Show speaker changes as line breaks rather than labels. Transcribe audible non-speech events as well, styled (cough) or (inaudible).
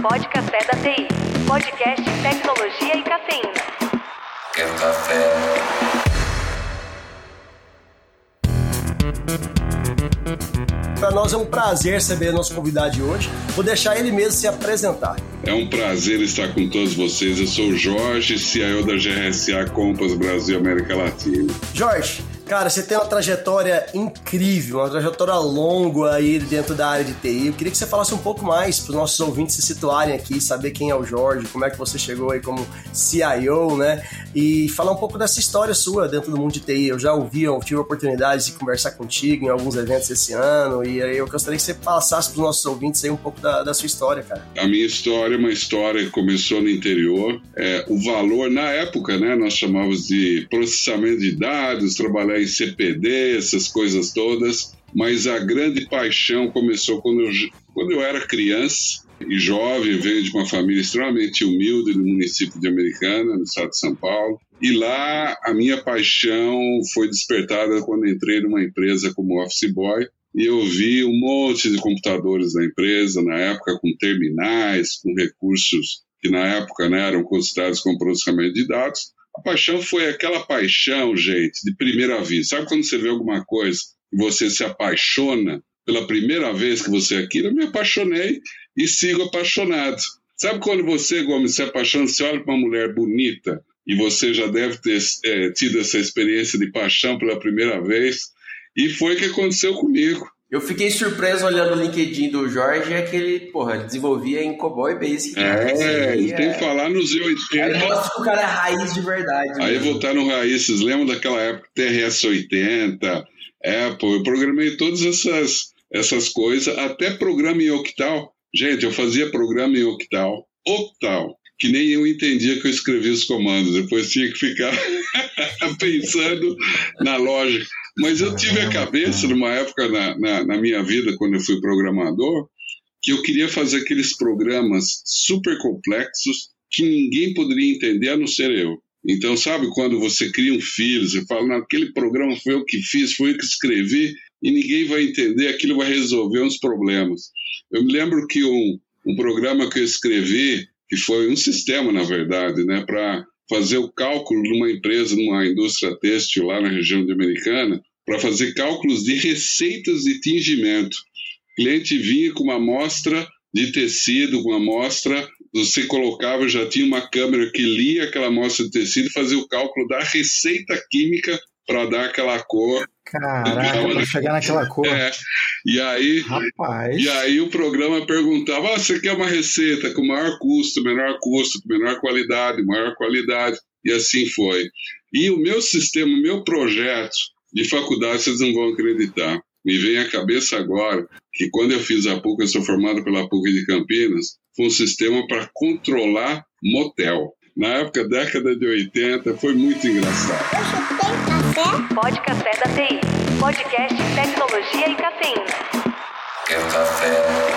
Pode Café da TI. Podcast Tecnologia e Cafeína.
Quer café?
Para nós é um prazer receber nosso convidado de hoje. Vou deixar ele mesmo se apresentar.
É um prazer estar com todos vocês. Eu sou o Jorge, CIO da GRSA Compass Brasil América Latina.
Jorge, Cara, você tem uma trajetória incrível, uma trajetória longa aí dentro da área de TI. Eu queria que você falasse um pouco mais para os nossos ouvintes se situarem aqui, saber quem é o Jorge, como é que você chegou aí como CIO, né? E falar um pouco dessa história sua dentro do mundo de TI. Eu já ouvi, eu tive a oportunidade de conversar contigo em alguns eventos esse ano e aí eu gostaria que você passasse para os nossos ouvintes aí um pouco da, da, sua história, cara.
A minha história é uma história que começou no interior. É, o valor, na época, né, nós chamávamos de processamento de dados, trabalhar em CPD, essas coisas todas, mas a grande paixão começou quando eu, quando eu era criança e jovem, venho de uma família extremamente humilde no município de Americana, no estado de São Paulo. E lá a minha paixão foi despertada quando entrei numa empresa como office boy e eu vi um monte de computadores da empresa, na época com terminais, com recursos que na época né, eram considerados como processamento de dados. A paixão foi aquela paixão, gente, de primeira vista. Sabe quando você vê alguma coisa e você se apaixona pela primeira vez que você é aquilo? Eu me apaixonei e sigo apaixonado. Sabe quando você, Gomes, se apaixona, você olha para uma mulher bonita e você já deve ter é, tido essa experiência de paixão pela primeira vez? E foi o que aconteceu comigo.
Eu fiquei surpreso olhando o LinkedIn do Jorge, é que ele, porra, desenvolvia em Cowboy Basic.
É, ele tem que falar nos Z80.
Aí mostra que o cara é raiz de verdade.
Aí voltaram raízes, lembra daquela época TRS-80, Apple, eu programei todas essas, essas coisas, até programa em Octal. Gente, eu fazia programa em Octal, Octal, que nem eu entendia que eu escrevia os comandos, depois tinha que ficar (laughs) pensando na lógica. Mas eu tive a cabeça, numa época na, na, na, minha vida, quando eu fui programador, que eu queria fazer aqueles programas super complexos que ninguém poderia entender a não ser eu. Então, sabe quando você cria um filho, você fala, naquele programa foi eu que fiz, foi eu que escrevi, e ninguém vai entender, aquilo vai resolver uns problemas. Eu me lembro que um, um programa que eu escrevi, que foi um sistema, na verdade, né, para fazer o cálculo numa empresa, numa indústria têxtil lá na região de Americana, para fazer cálculos de receitas de tingimento. O cliente vinha com uma amostra de tecido, uma amostra, você colocava, já tinha uma câmera que lia aquela amostra de tecido e fazia o cálculo da receita química para dar aquela cor.
Caraca, para chegar naquela cor.
É. E aí,
Rapaz.
e aí o programa perguntava: ah, você quer uma receita com maior custo, menor custo, menor qualidade, maior qualidade? E assim foi. E o meu sistema, o meu projeto de faculdade, vocês não vão acreditar. Me vem à cabeça agora que quando eu fiz a PUC, eu sou formado pela PUC de Campinas, foi um sistema para controlar motel. Na época, década de 80, foi muito engraçado.
Café? Pode Café da TI. Podcast Tecnologia e.
Quer café?